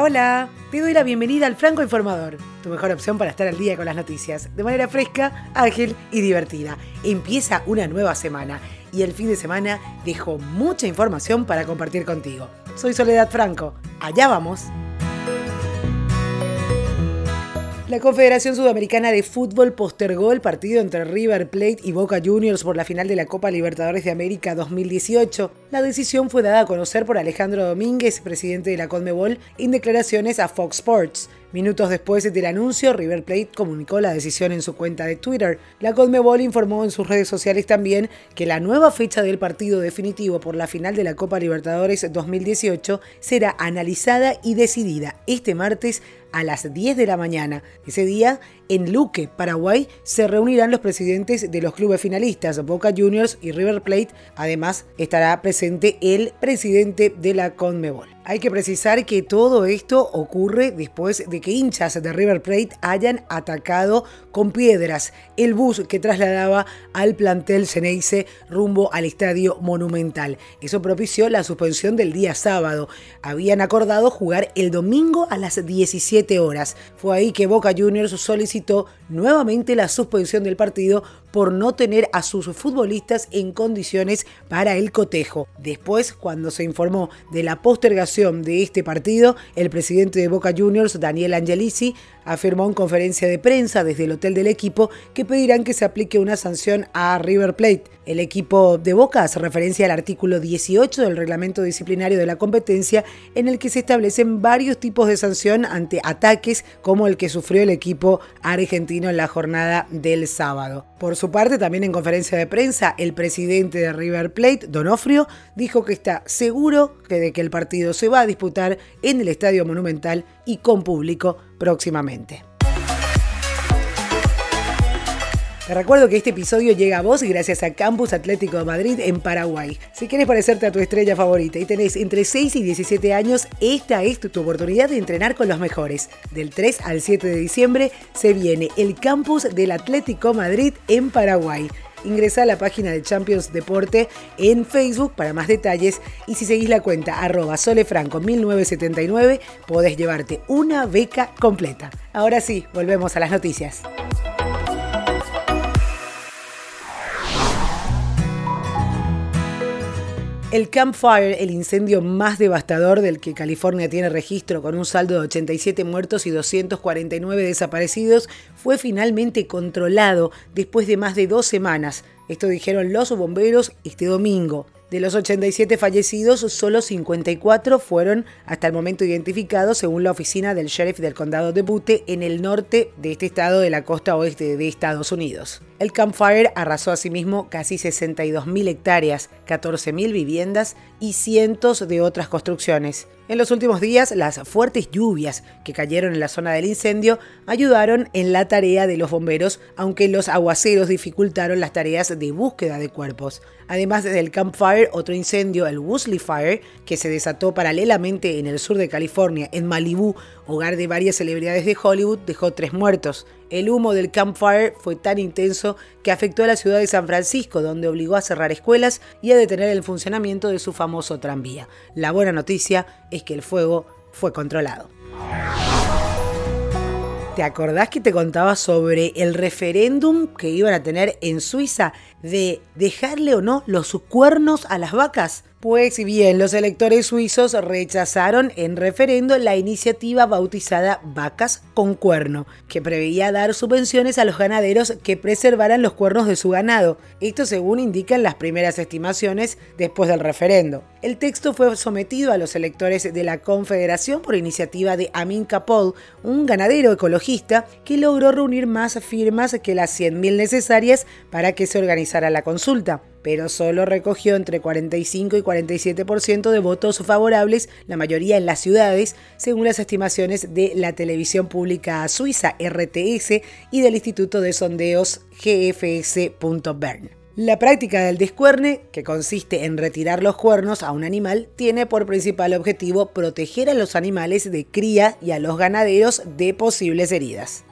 Hola. Te doy la bienvenida al Franco Informador, tu mejor opción para estar al día con las noticias, de manera fresca, ágil y divertida. Empieza una nueva semana y el fin de semana dejo mucha información para compartir contigo. Soy Soledad Franco. Allá vamos. La Confederación Sudamericana de Fútbol postergó el partido entre River Plate y Boca Juniors por la final de la Copa Libertadores de América 2018. La decisión fue dada a conocer por Alejandro Domínguez, presidente de la Conmebol, en declaraciones a Fox Sports. Minutos después del anuncio, River Plate comunicó la decisión en su cuenta de Twitter. La Conmebol informó en sus redes sociales también que la nueva fecha del partido definitivo por la final de la Copa Libertadores 2018 será analizada y decidida este martes a las 10 de la mañana. Ese día, en Luque, Paraguay, se reunirán los presidentes de los clubes finalistas, Boca Juniors y River Plate. Además, estará presente el presidente de la Conmebol. Hay que precisar que todo esto ocurre después de que hinchas de River Plate hayan atacado con piedras el bus que trasladaba al plantel Ceneice rumbo al Estadio Monumental. Eso propició la suspensión del día sábado. Habían acordado jugar el domingo a las 17 horas. Fue ahí que Boca Juniors solicitó nuevamente la suspensión del partido por no tener a sus futbolistas en condiciones para el cotejo. Después, cuando se informó de la postergación de este partido, el presidente de Boca Juniors, Daniel Angelici, afirmó en conferencia de prensa desde el hotel del equipo que pedirán que se aplique una sanción a River Plate. El equipo de Boca hace referencia al artículo 18 del reglamento disciplinario de la competencia en el que se establecen varios tipos de sanción ante ataques como el que sufrió el equipo argentino en la jornada del sábado. Por su parte, también en conferencia de prensa, el presidente de River Plate, Donofrio, dijo que está seguro de que el partido se va a disputar en el Estadio Monumental y con público próximamente. Te recuerdo que este episodio llega a vos gracias a Campus Atlético de Madrid en Paraguay. Si quieres parecerte a tu estrella favorita y tenés entre 6 y 17 años, esta es tu, oportunidad de entrenar con los mejores. Del 3 al 7 de diciembre se viene el Campus del Atlético Madrid en Paraguay. Ingresa a la página de Champions Deporte en Facebook para más detalles y si seguís la cuenta arroba solefranco1979 podés llevarte una beca completa. Ahora sí, volvemos a las noticias. El Camp Fire, el incendio más devastador del que California tiene registro con un saldo de 87 muertos y 249 desaparecidos, fue finalmente controlado después de más de dos semanas. Esto dijeron los bomberos este domingo. De los 87 fallecidos, solo 54 fueron hasta el momento identificados según la oficina del sheriff del condado de Butte en el norte de este estado de la costa oeste de Estados Unidos. El campfire arrasó asimismo casi 62.000 hectáreas, 14.000 viviendas y cientos de otras construcciones. En los últimos días, las fuertes lluvias que cayeron en la zona del incendio ayudaron en la tarea de los bomberos, aunque los aguaceros dificultaron las tareas de búsqueda de cuerpos. Además del campfire, otro incendio, el Woosley Fire, que se desató paralelamente en el sur de California, en Malibú, hogar de varias celebridades de Hollywood, dejó tres muertos. El humo del campfire fue tan intenso que afectó a la ciudad de San Francisco, donde obligó a cerrar escuelas y a detener el funcionamiento de su famoso tranvía. La buena noticia es que el fuego fue controlado. ¿Te acordás que te contaba sobre el referéndum que iban a tener en Suiza de dejarle o no los cuernos a las vacas? Pues bien, los electores suizos rechazaron en referendo la iniciativa bautizada Vacas con Cuerno, que preveía dar subvenciones a los ganaderos que preservaran los cuernos de su ganado. Esto según indican las primeras estimaciones después del referendo. El texto fue sometido a los electores de la Confederación por iniciativa de Amin Kapol, un ganadero ecologista que logró reunir más firmas que las 100.000 necesarias para que se organizara la consulta pero solo recogió entre 45 y 47% de votos favorables, la mayoría en las ciudades, según las estimaciones de la televisión pública suiza RTS y del Instituto de Sondeos GFS.Bern. La práctica del descuerne, que consiste en retirar los cuernos a un animal, tiene por principal objetivo proteger a los animales de cría y a los ganaderos de posibles heridas.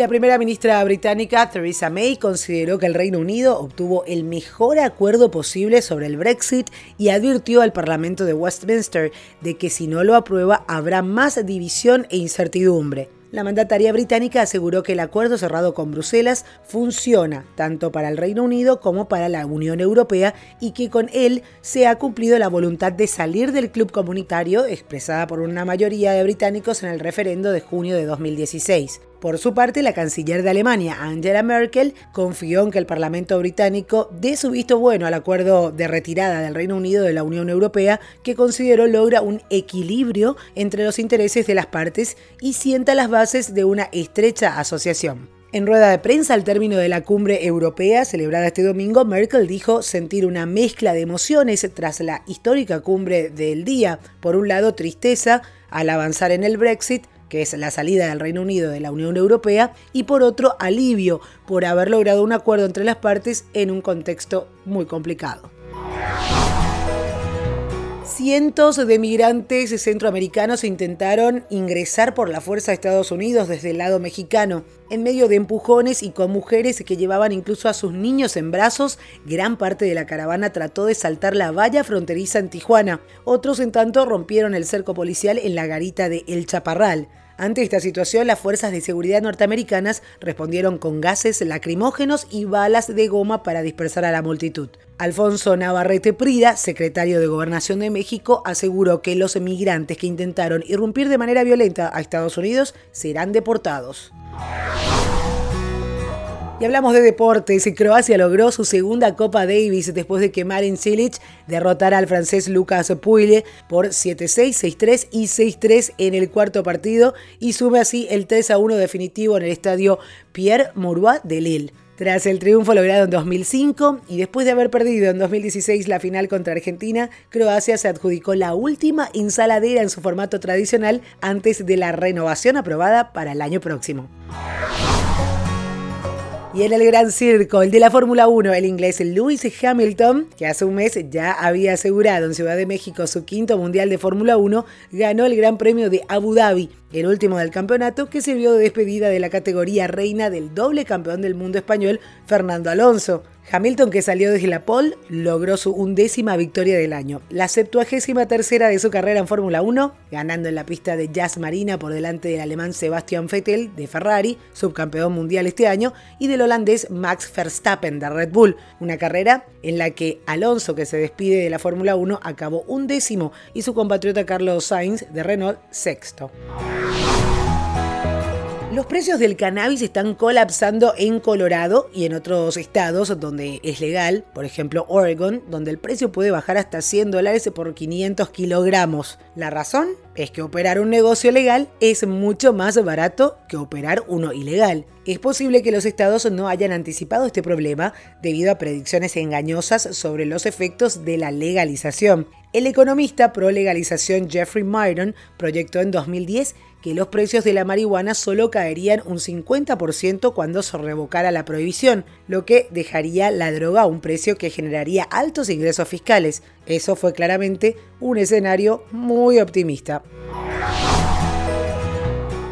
La primera ministra británica, Theresa May, consideró que el Reino Unido obtuvo el mejor acuerdo posible sobre el Brexit y advirtió al Parlamento de Westminster de que si no lo aprueba habrá más división e incertidumbre. La mandataria británica aseguró que el acuerdo cerrado con Bruselas funciona tanto para el Reino Unido como para la Unión Europea y que con él se ha cumplido la voluntad de salir del club comunitario expresada por una mayoría de británicos en el referendo de junio de 2016. Por su parte, la canciller de Alemania, Angela Merkel, confió en que el Parlamento británico dé su visto bueno al acuerdo de retirada del Reino Unido de la Unión Europea, que consideró logra un equilibrio entre los intereses de las partes y sienta las bases de una estrecha asociación. En rueda de prensa al término de la cumbre europea celebrada este domingo, Merkel dijo sentir una mezcla de emociones tras la histórica cumbre del día. Por un lado, tristeza al avanzar en el Brexit, que es la salida del Reino Unido de la Unión Europea, y por otro, alivio por haber logrado un acuerdo entre las partes en un contexto muy complicado. Cientos de migrantes centroamericanos intentaron ingresar por la fuerza de Estados Unidos desde el lado mexicano. En medio de empujones y con mujeres que llevaban incluso a sus niños en brazos, gran parte de la caravana trató de saltar la valla fronteriza en Tijuana. Otros, en tanto, rompieron el cerco policial en la garita de El Chaparral. Ante esta situación, las fuerzas de seguridad norteamericanas respondieron con gases lacrimógenos y balas de goma para dispersar a la multitud. Alfonso Navarrete Prida, secretario de Gobernación de México, aseguró que los emigrantes que intentaron irrumpir de manera violenta a Estados Unidos serán deportados. Y hablamos de deportes. Croacia logró su segunda Copa Davis después de que Marin Cilic derrotara al francés Lucas Puille por 7-6, 6-3 y 6-3 en el cuarto partido y sube así el 3-1 definitivo en el estadio Pierre Mauroy de Lille. Tras el triunfo logrado en 2005 y después de haber perdido en 2016 la final contra Argentina, Croacia se adjudicó la última ensaladera en su formato tradicional antes de la renovación aprobada para el año próximo. Y en el gran circo, el de la Fórmula 1, el inglés Lewis Hamilton, que hace un mes ya había asegurado en Ciudad de México su quinto mundial de Fórmula 1, ganó el Gran Premio de Abu Dhabi, el último del campeonato que sirvió de despedida de la categoría reina del doble campeón del mundo español, Fernando Alonso. Hamilton, que salió desde la pole, logró su undécima victoria del año, la septuagésima tercera de su carrera en Fórmula 1, ganando en la pista de Jazz Marina por delante del alemán Sebastian Vettel de Ferrari, subcampeón mundial este año, y del holandés Max Verstappen de Red Bull, una carrera en la que Alonso, que se despide de la Fórmula 1, acabó undécimo y su compatriota Carlos Sainz de Renault sexto. Los precios del cannabis están colapsando en Colorado y en otros estados donde es legal, por ejemplo Oregon, donde el precio puede bajar hasta 100 dólares por 500 kilogramos. La razón es que operar un negocio legal es mucho más barato que operar uno ilegal. Es posible que los estados no hayan anticipado este problema debido a predicciones engañosas sobre los efectos de la legalización. El economista pro legalización Jeffrey Myron proyectó en 2010 que los precios de la marihuana solo caerían un 50% cuando se revocara la prohibición, lo que dejaría la droga a un precio que generaría altos ingresos fiscales. Eso fue claramente un escenario muy optimista.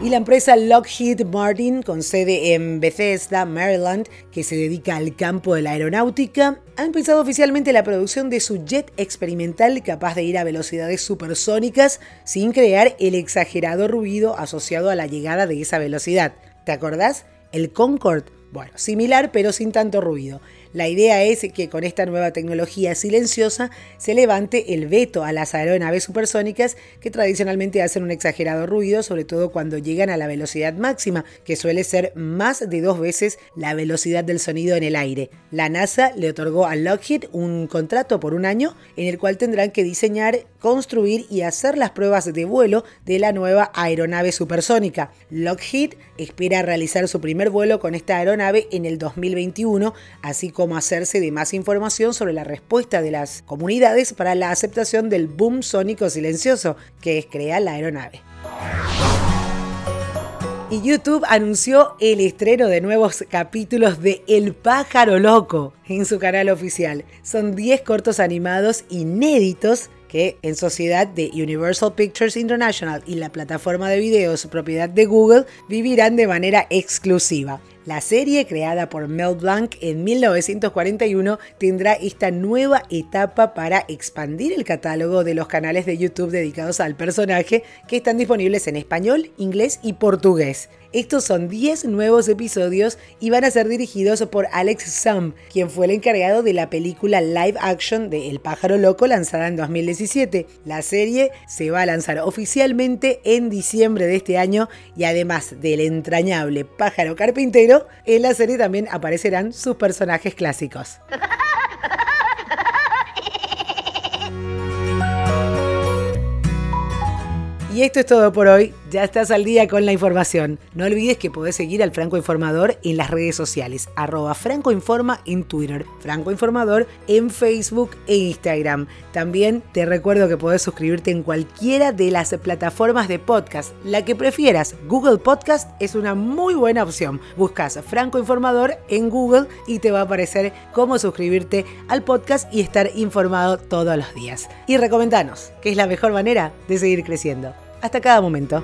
Y la empresa Lockheed Martin, con sede en Bethesda, Maryland, que se dedica al campo de la aeronáutica, ha empezado oficialmente la producción de su jet experimental capaz de ir a velocidades supersónicas sin crear el exagerado ruido asociado a la llegada de esa velocidad. ¿Te acordás? El Concorde. Bueno, similar pero sin tanto ruido. La idea es que con esta nueva tecnología silenciosa se levante el veto a las aeronaves supersónicas que tradicionalmente hacen un exagerado ruido, sobre todo cuando llegan a la velocidad máxima, que suele ser más de dos veces la velocidad del sonido en el aire. La NASA le otorgó a Lockheed un contrato por un año en el cual tendrán que diseñar, construir y hacer las pruebas de vuelo de la nueva aeronave supersónica. Lockheed espera realizar su primer vuelo con esta aeronave en el 2021, así como hacerse de más información sobre la respuesta de las comunidades para la aceptación del boom sónico silencioso que es crear la aeronave. Y YouTube anunció el estreno de nuevos capítulos de El pájaro loco en su canal oficial. Son 10 cortos animados inéditos que en sociedad de Universal Pictures International y la plataforma de videos propiedad de Google vivirán de manera exclusiva. La serie, creada por Mel Blanc en 1941, tendrá esta nueva etapa para expandir el catálogo de los canales de YouTube dedicados al personaje que están disponibles en español, inglés y portugués. Estos son 10 nuevos episodios y van a ser dirigidos por Alex Sum, quien fue el encargado de la película live action de El pájaro loco lanzada en 2017. La serie se va a lanzar oficialmente en diciembre de este año y además del entrañable pájaro carpintero, en la serie también aparecerán sus personajes clásicos. Y esto es todo por hoy. Ya estás al día con la información. No olvides que podés seguir al Franco Informador en las redes sociales. Arroba Franco Informa en Twitter. Franco Informador en Facebook e Instagram. También te recuerdo que podés suscribirte en cualquiera de las plataformas de podcast. La que prefieras. Google Podcast es una muy buena opción. Buscas Franco Informador en Google y te va a aparecer cómo suscribirte al podcast y estar informado todos los días. Y recomendanos, que es la mejor manera de seguir creciendo hasta cada momento.